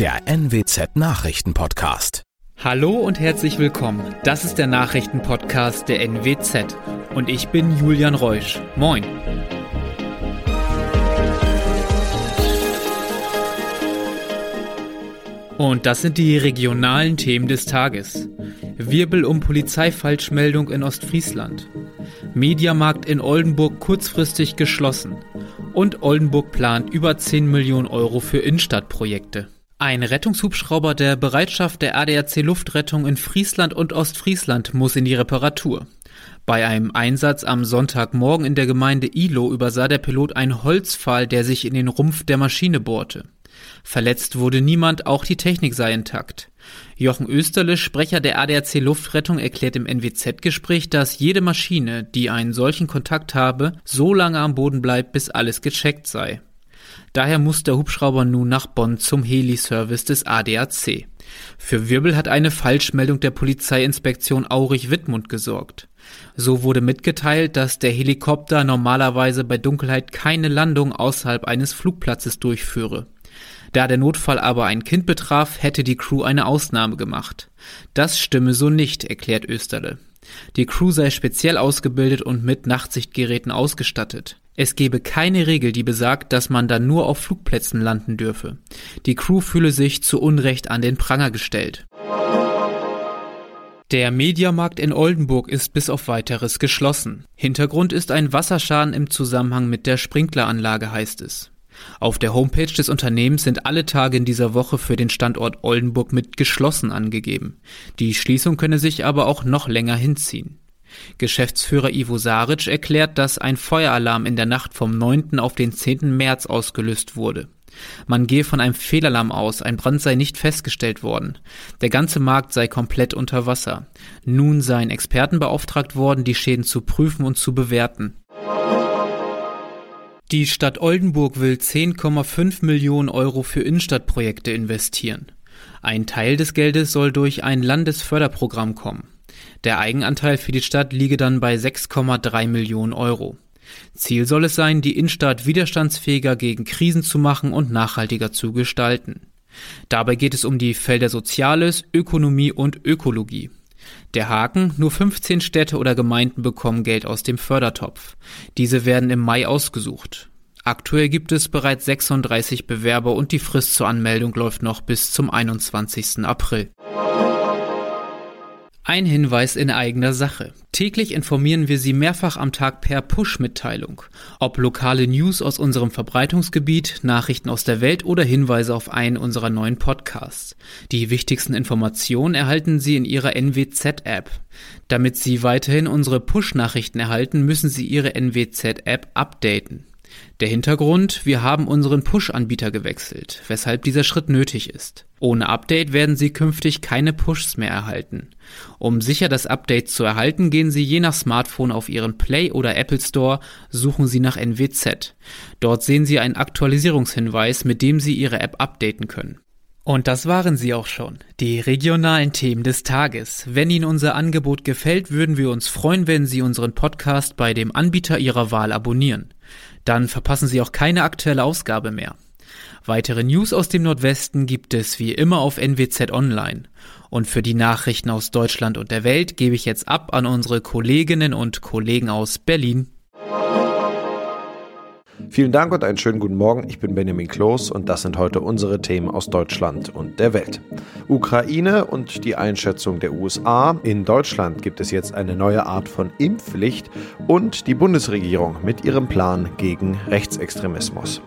der NWZ Nachrichtenpodcast. Hallo und herzlich willkommen. Das ist der Nachrichtenpodcast der NWZ und ich bin Julian Reusch. Moin. Und das sind die regionalen Themen des Tages. Wirbel um Polizeifalschmeldung in Ostfriesland. Mediamarkt in Oldenburg kurzfristig geschlossen. Und Oldenburg plant über 10 Millionen Euro für Innenstadtprojekte. Ein Rettungshubschrauber der Bereitschaft der ADAC Luftrettung in Friesland und Ostfriesland muss in die Reparatur. Bei einem Einsatz am Sonntagmorgen in der Gemeinde Ilo übersah der Pilot einen Holzpfahl, der sich in den Rumpf der Maschine bohrte. Verletzt wurde niemand, auch die Technik sei intakt. Jochen Österle, Sprecher der ADAC Luftrettung, erklärt im NWZ-Gespräch, dass jede Maschine, die einen solchen Kontakt habe, so lange am Boden bleibt, bis alles gecheckt sei. Daher muss der Hubschrauber nun nach Bonn zum Heli-Service des ADAC. Für Wirbel hat eine Falschmeldung der Polizeiinspektion Aurich-Wittmund gesorgt. So wurde mitgeteilt, dass der Helikopter normalerweise bei Dunkelheit keine Landung außerhalb eines Flugplatzes durchführe. Da der Notfall aber ein Kind betraf, hätte die Crew eine Ausnahme gemacht. Das stimme so nicht, erklärt Österle. Die Crew sei speziell ausgebildet und mit Nachtsichtgeräten ausgestattet. Es gebe keine Regel, die besagt, dass man dann nur auf Flugplätzen landen dürfe. Die Crew fühle sich zu Unrecht an den Pranger gestellt. Der Mediamarkt in Oldenburg ist bis auf weiteres geschlossen. Hintergrund ist ein Wasserschaden im Zusammenhang mit der Sprinkleranlage, heißt es. Auf der Homepage des Unternehmens sind alle Tage in dieser Woche für den Standort Oldenburg mit geschlossen angegeben. Die Schließung könne sich aber auch noch länger hinziehen. Geschäftsführer Ivo Saric erklärt, dass ein Feueralarm in der Nacht vom 9. auf den 10. März ausgelöst wurde. Man gehe von einem Fehlalarm aus, ein Brand sei nicht festgestellt worden. Der ganze Markt sei komplett unter Wasser. Nun seien Experten beauftragt worden, die Schäden zu prüfen und zu bewerten. Die Stadt Oldenburg will 10,5 Millionen Euro für Innenstadtprojekte investieren. Ein Teil des Geldes soll durch ein Landesförderprogramm kommen. Der Eigenanteil für die Stadt liege dann bei 6,3 Millionen Euro. Ziel soll es sein, die Innenstadt widerstandsfähiger gegen Krisen zu machen und nachhaltiger zu gestalten. Dabei geht es um die Felder Soziales, Ökonomie und Ökologie. Der Haken, nur 15 Städte oder Gemeinden bekommen Geld aus dem Fördertopf. Diese werden im Mai ausgesucht. Aktuell gibt es bereits 36 Bewerber und die Frist zur Anmeldung läuft noch bis zum 21. April. Ein Hinweis in eigener Sache. Täglich informieren wir Sie mehrfach am Tag per Push-Mitteilung. Ob lokale News aus unserem Verbreitungsgebiet, Nachrichten aus der Welt oder Hinweise auf einen unserer neuen Podcasts. Die wichtigsten Informationen erhalten Sie in Ihrer NWZ-App. Damit Sie weiterhin unsere Push-Nachrichten erhalten, müssen Sie Ihre NWZ-App updaten. Der Hintergrund, wir haben unseren Push-Anbieter gewechselt, weshalb dieser Schritt nötig ist. Ohne Update werden Sie künftig keine Pushs mehr erhalten. Um sicher das Update zu erhalten, gehen Sie je nach Smartphone auf Ihren Play oder Apple Store, suchen Sie nach NWZ. Dort sehen Sie einen Aktualisierungshinweis, mit dem Sie Ihre App updaten können. Und das waren sie auch schon, die regionalen Themen des Tages. Wenn Ihnen unser Angebot gefällt, würden wir uns freuen, wenn Sie unseren Podcast bei dem Anbieter Ihrer Wahl abonnieren. Dann verpassen Sie auch keine aktuelle Ausgabe mehr. Weitere News aus dem Nordwesten gibt es wie immer auf NWZ Online. Und für die Nachrichten aus Deutschland und der Welt gebe ich jetzt ab an unsere Kolleginnen und Kollegen aus Berlin. Vielen Dank und einen schönen guten Morgen. Ich bin Benjamin Kloß und das sind heute unsere Themen aus Deutschland und der Welt. Ukraine und die Einschätzung der USA. In Deutschland gibt es jetzt eine neue Art von Impfpflicht und die Bundesregierung mit ihrem Plan gegen Rechtsextremismus.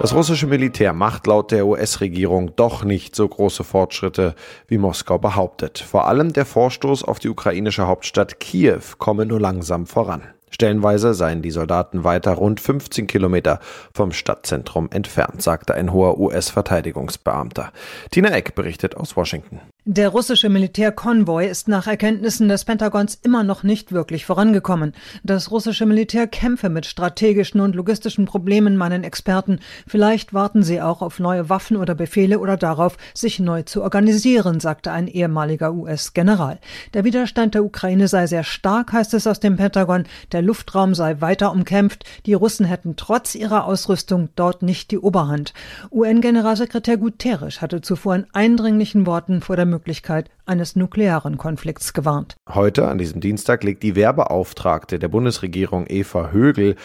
Das russische Militär macht laut der US-Regierung doch nicht so große Fortschritte, wie Moskau behauptet. Vor allem der Vorstoß auf die ukrainische Hauptstadt Kiew komme nur langsam voran. Stellenweise seien die Soldaten weiter rund 15 Kilometer vom Stadtzentrum entfernt, sagte ein hoher US-Verteidigungsbeamter. Tina Eck berichtet aus Washington. Der russische Militärkonvoi ist nach Erkenntnissen des Pentagons immer noch nicht wirklich vorangekommen. Das russische Militär kämpfe mit strategischen und logistischen Problemen, meinen Experten. Vielleicht warten sie auch auf neue Waffen oder Befehle oder darauf, sich neu zu organisieren, sagte ein ehemaliger US-General. Der Widerstand der Ukraine sei sehr stark, heißt es aus dem Pentagon. Der Luftraum sei weiter umkämpft. Die Russen hätten trotz ihrer Ausrüstung dort nicht die Oberhand. UN-Generalsekretär Guterres hatte zuvor in eindringlichen Worten vor der Möglichkeit eines nuklearen Konflikts gewarnt. Heute, an diesem Dienstag, legt die Werbeauftragte der Bundesregierung Eva Högel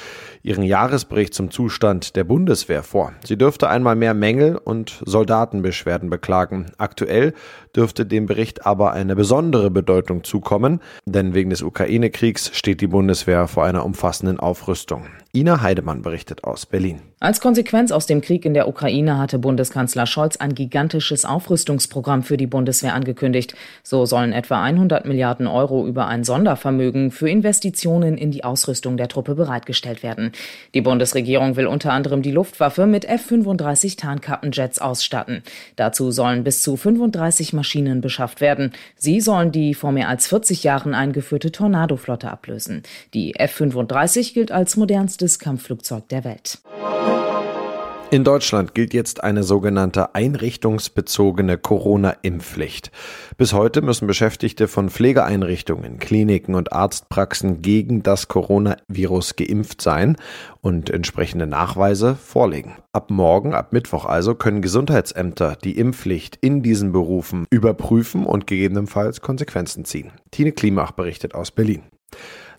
ihren Jahresbericht zum Zustand der Bundeswehr vor. Sie dürfte einmal mehr Mängel und Soldatenbeschwerden beklagen. Aktuell dürfte dem Bericht aber eine besondere Bedeutung zukommen, denn wegen des Ukraine-Kriegs steht die Bundeswehr vor einer umfassenden Aufrüstung. Ina Heidemann berichtet aus Berlin. Als Konsequenz aus dem Krieg in der Ukraine hatte Bundeskanzler Scholz ein gigantisches Aufrüstungsprogramm für die Bundeswehr angekündigt. So sollen etwa 100 Milliarden Euro über ein Sondervermögen für Investitionen in die Ausrüstung der Truppe bereitgestellt werden. Die Bundesregierung will unter anderem die Luftwaffe mit F-35 Tarnkappenjets ausstatten. Dazu sollen bis zu 35 Maschinen beschafft werden. Sie sollen die vor mehr als 40 Jahren eingeführte Tornado-Flotte ablösen. Die F-35 gilt als modernstes Kampfflugzeug der Welt. In Deutschland gilt jetzt eine sogenannte einrichtungsbezogene Corona-Impfpflicht. Bis heute müssen Beschäftigte von Pflegeeinrichtungen, Kliniken und Arztpraxen gegen das Coronavirus geimpft sein und entsprechende Nachweise vorlegen. Ab morgen, ab Mittwoch also, können Gesundheitsämter die Impfpflicht in diesen Berufen überprüfen und gegebenenfalls Konsequenzen ziehen. Tine Klimach berichtet aus Berlin.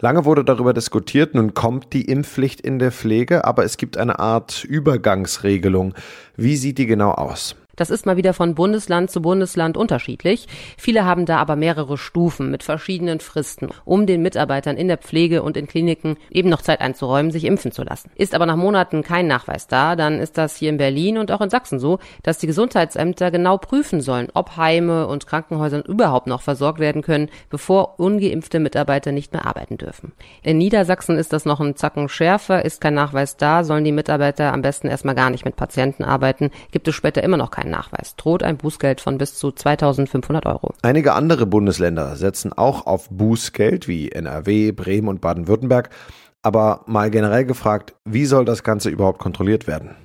Lange wurde darüber diskutiert, nun kommt die Impfpflicht in der Pflege, aber es gibt eine Art Übergangsregelung. Wie sieht die genau aus? Das ist mal wieder von Bundesland zu Bundesland unterschiedlich. Viele haben da aber mehrere Stufen mit verschiedenen Fristen, um den Mitarbeitern in der Pflege und in Kliniken eben noch Zeit einzuräumen, sich impfen zu lassen. Ist aber nach Monaten kein Nachweis da, dann ist das hier in Berlin und auch in Sachsen so, dass die Gesundheitsämter genau prüfen sollen, ob Heime und Krankenhäuser überhaupt noch versorgt werden können, bevor ungeimpfte Mitarbeiter nicht mehr arbeiten dürfen. In Niedersachsen ist das noch ein Zacken schärfer, ist kein Nachweis da, sollen die Mitarbeiter am besten erstmal gar nicht mit Patienten arbeiten, gibt es später immer noch keinen Nachweis, droht ein Bußgeld von bis zu 2500 Euro. Einige andere Bundesländer setzen auch auf Bußgeld wie NRW, Bremen und Baden-Württemberg. Aber mal generell gefragt, wie soll das Ganze überhaupt kontrolliert werden?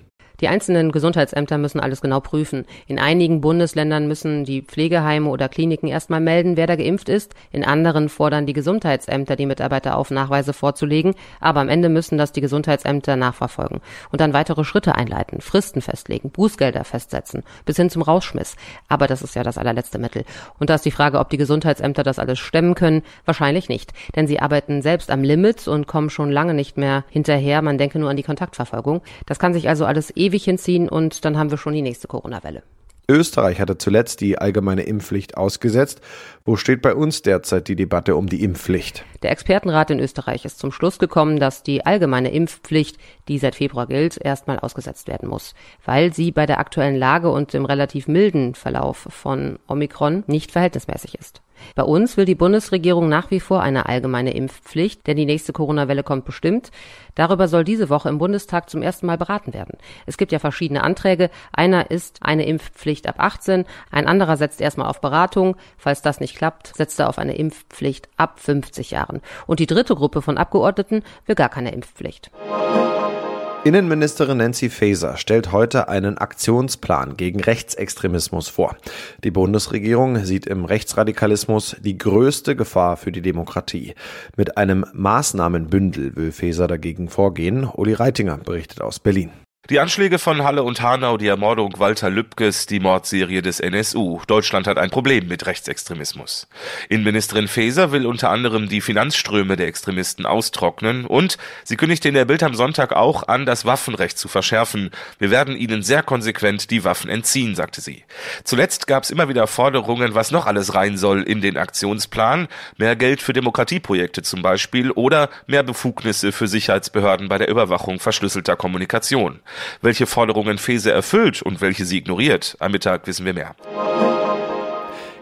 Die einzelnen Gesundheitsämter müssen alles genau prüfen. In einigen Bundesländern müssen die Pflegeheime oder Kliniken erstmal melden, wer da geimpft ist. In anderen fordern die Gesundheitsämter, die Mitarbeiter auf Nachweise vorzulegen. Aber am Ende müssen das die Gesundheitsämter nachverfolgen und dann weitere Schritte einleiten, Fristen festlegen, Bußgelder festsetzen, bis hin zum Rausschmiss. Aber das ist ja das allerletzte Mittel. Und da ist die Frage, ob die Gesundheitsämter das alles stemmen können. Wahrscheinlich nicht. Denn sie arbeiten selbst am Limit und kommen schon lange nicht mehr hinterher. Man denke nur an die Kontaktverfolgung. Das kann sich also alles ewig hinziehen und dann haben wir schon die nächste Corona-Welle. Österreich hatte zuletzt die allgemeine Impfpflicht ausgesetzt. Wo steht bei uns derzeit die Debatte um die Impfpflicht? Der Expertenrat in Österreich ist zum Schluss gekommen, dass die allgemeine Impfpflicht, die seit Februar gilt, erstmal ausgesetzt werden muss, weil sie bei der aktuellen Lage und dem relativ milden Verlauf von Omikron nicht verhältnismäßig ist. Bei uns will die Bundesregierung nach wie vor eine allgemeine Impfpflicht, denn die nächste Corona-Welle kommt bestimmt. Darüber soll diese Woche im Bundestag zum ersten Mal beraten werden. Es gibt ja verschiedene Anträge. Einer ist eine Impfpflicht ab 18, ein anderer setzt erstmal auf Beratung. Falls das nicht klappt, setzt er auf eine Impfpflicht ab 50 Jahren. Und die dritte Gruppe von Abgeordneten will gar keine Impfpflicht. Innenministerin Nancy Faeser stellt heute einen Aktionsplan gegen Rechtsextremismus vor. Die Bundesregierung sieht im Rechtsradikalismus die größte Gefahr für die Demokratie. Mit einem Maßnahmenbündel will Faeser dagegen vorgehen. Uli Reitinger berichtet aus Berlin. Die Anschläge von Halle und Hanau, die Ermordung Walter Lübkes, die Mordserie des NSU. Deutschland hat ein Problem mit Rechtsextremismus. Innenministerin Faeser will unter anderem die Finanzströme der Extremisten austrocknen und sie kündigte in der Bild am Sonntag auch an, das Waffenrecht zu verschärfen. Wir werden ihnen sehr konsequent die Waffen entziehen, sagte sie. Zuletzt gab es immer wieder Forderungen, was noch alles rein soll in den Aktionsplan. Mehr Geld für Demokratieprojekte zum Beispiel oder mehr Befugnisse für Sicherheitsbehörden bei der Überwachung verschlüsselter Kommunikation. Welche Forderungen Fese erfüllt und welche sie ignoriert, am Mittag wissen wir mehr.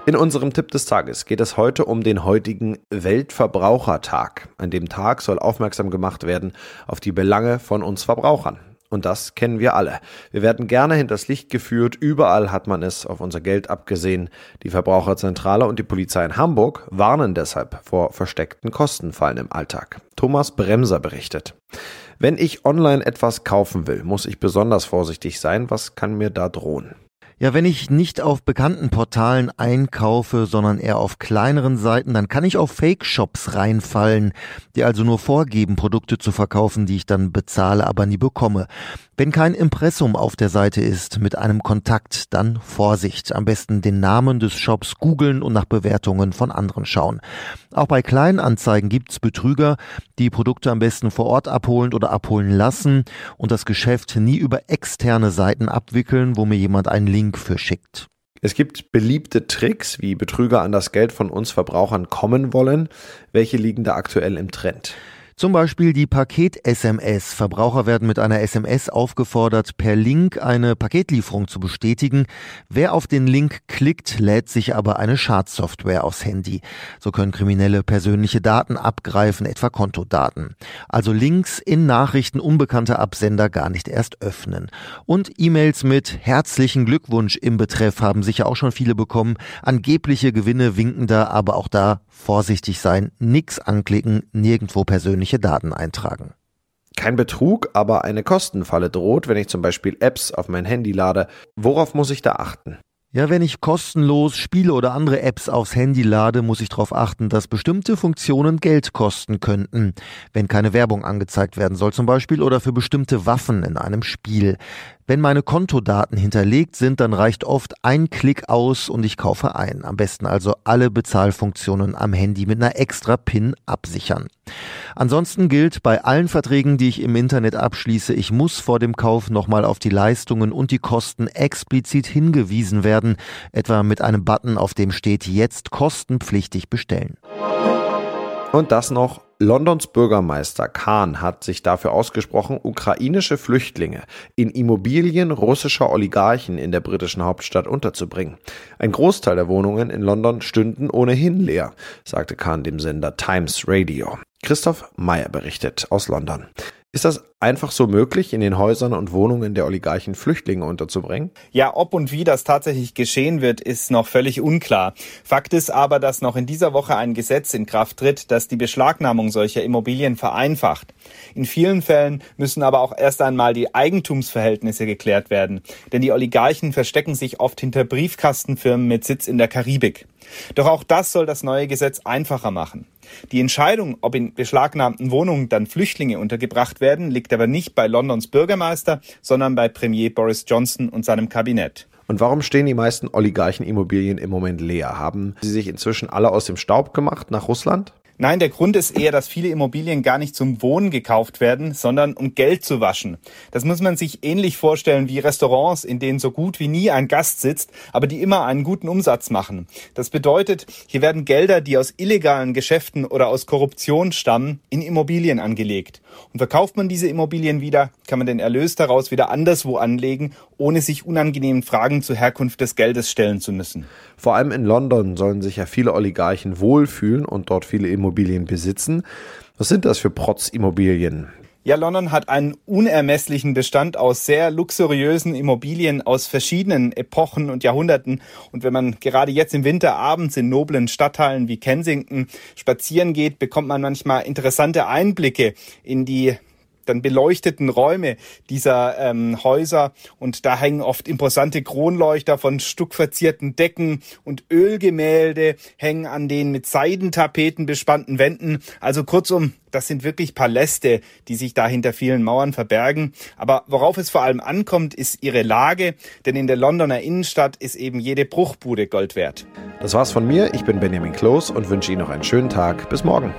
In unserem Tipp des Tages geht es heute um den heutigen Weltverbrauchertag. An dem Tag soll aufmerksam gemacht werden auf die Belange von uns Verbrauchern. Und das kennen wir alle. Wir werden gerne hinters Licht geführt, überall hat man es auf unser Geld abgesehen. Die Verbraucherzentrale und die Polizei in Hamburg warnen deshalb vor versteckten Kostenfallen im Alltag. Thomas Bremser berichtet. Wenn ich online etwas kaufen will, muss ich besonders vorsichtig sein. Was kann mir da drohen? Ja, wenn ich nicht auf bekannten Portalen einkaufe, sondern eher auf kleineren Seiten, dann kann ich auf Fake-Shops reinfallen, die also nur vorgeben, Produkte zu verkaufen, die ich dann bezahle, aber nie bekomme. Wenn kein Impressum auf der Seite ist mit einem Kontakt, dann Vorsicht. Am besten den Namen des Shops googeln und nach Bewertungen von anderen schauen. Auch bei Kleinanzeigen gibt's Betrüger, die Produkte am besten vor Ort abholen oder abholen lassen und das Geschäft nie über externe Seiten abwickeln, wo mir jemand einen Link für schickt. Es gibt beliebte Tricks, wie Betrüger an das Geld von uns Verbrauchern kommen wollen. Welche liegen da aktuell im Trend? Zum Beispiel die Paket-SMS. Verbraucher werden mit einer SMS aufgefordert, per Link eine Paketlieferung zu bestätigen. Wer auf den Link klickt, lädt sich aber eine Schadsoftware aufs Handy. So können Kriminelle persönliche Daten abgreifen, etwa Kontodaten. Also Links in Nachrichten unbekannter Absender gar nicht erst öffnen. Und E-Mails mit herzlichen Glückwunsch im Betreff haben sicher auch schon viele bekommen. Angebliche Gewinne winken da, aber auch da vorsichtig sein, nix anklicken, nirgendwo persönliche Daten eintragen. Kein Betrug, aber eine Kostenfalle droht, wenn ich zum Beispiel Apps auf mein Handy lade. Worauf muss ich da achten? Ja, wenn ich kostenlos Spiele oder andere Apps aufs Handy lade, muss ich darauf achten, dass bestimmte Funktionen Geld kosten könnten, wenn keine Werbung angezeigt werden soll zum Beispiel oder für bestimmte Waffen in einem Spiel. Wenn meine Kontodaten hinterlegt sind, dann reicht oft ein Klick aus und ich kaufe ein. Am besten also alle Bezahlfunktionen am Handy mit einer extra PIN absichern. Ansonsten gilt bei allen Verträgen, die ich im Internet abschließe, ich muss vor dem Kauf nochmal auf die Leistungen und die Kosten explizit hingewiesen werden, etwa mit einem Button, auf dem steht jetzt kostenpflichtig bestellen. Und das noch Londons Bürgermeister Kahn hat sich dafür ausgesprochen, ukrainische Flüchtlinge in Immobilien russischer Oligarchen in der britischen Hauptstadt unterzubringen. Ein Großteil der Wohnungen in London stünden ohnehin leer, sagte Kahn dem Sender Times Radio. Christoph Meyer berichtet aus London. Ist das einfach so möglich, in den Häusern und Wohnungen der Oligarchen Flüchtlinge unterzubringen? Ja, ob und wie das tatsächlich geschehen wird, ist noch völlig unklar. Fakt ist aber, dass noch in dieser Woche ein Gesetz in Kraft tritt, das die Beschlagnahmung solcher Immobilien vereinfacht. In vielen Fällen müssen aber auch erst einmal die Eigentumsverhältnisse geklärt werden, denn die Oligarchen verstecken sich oft hinter Briefkastenfirmen mit Sitz in der Karibik. Doch auch das soll das neue Gesetz einfacher machen. Die Entscheidung, ob in beschlagnahmten Wohnungen dann Flüchtlinge untergebracht werden, liegt aber nicht bei Londons Bürgermeister, sondern bei Premier Boris Johnson und seinem Kabinett. Und warum stehen die meisten Oligarchenimmobilien im Moment leer? Haben sie sich inzwischen alle aus dem Staub gemacht nach Russland? Nein, der Grund ist eher, dass viele Immobilien gar nicht zum Wohnen gekauft werden, sondern um Geld zu waschen. Das muss man sich ähnlich vorstellen wie Restaurants, in denen so gut wie nie ein Gast sitzt, aber die immer einen guten Umsatz machen. Das bedeutet, hier werden Gelder, die aus illegalen Geschäften oder aus Korruption stammen, in Immobilien angelegt. Und verkauft man diese Immobilien wieder, kann man den Erlös daraus wieder anderswo anlegen, ohne sich unangenehmen Fragen zur Herkunft des Geldes stellen zu müssen. Vor allem in London sollen sich ja viele Oligarchen wohlfühlen und dort viele Immobilien besitzen. Was sind das für Protz-Immobilien? Ja, London hat einen unermesslichen Bestand aus sehr luxuriösen Immobilien aus verschiedenen Epochen und Jahrhunderten. Und wenn man gerade jetzt im Winter abends in noblen Stadtteilen wie Kensington spazieren geht, bekommt man manchmal interessante Einblicke in die dann beleuchteten Räume dieser ähm, Häuser und da hängen oft imposante Kronleuchter von stuckverzierten Decken und Ölgemälde hängen an den mit Seidentapeten bespannten Wänden. Also kurzum, das sind wirklich Paläste, die sich da hinter vielen Mauern verbergen. Aber worauf es vor allem ankommt, ist ihre Lage, denn in der Londoner Innenstadt ist eben jede Bruchbude Gold wert. Das war's von mir. Ich bin Benjamin Kloß und wünsche Ihnen noch einen schönen Tag. Bis morgen.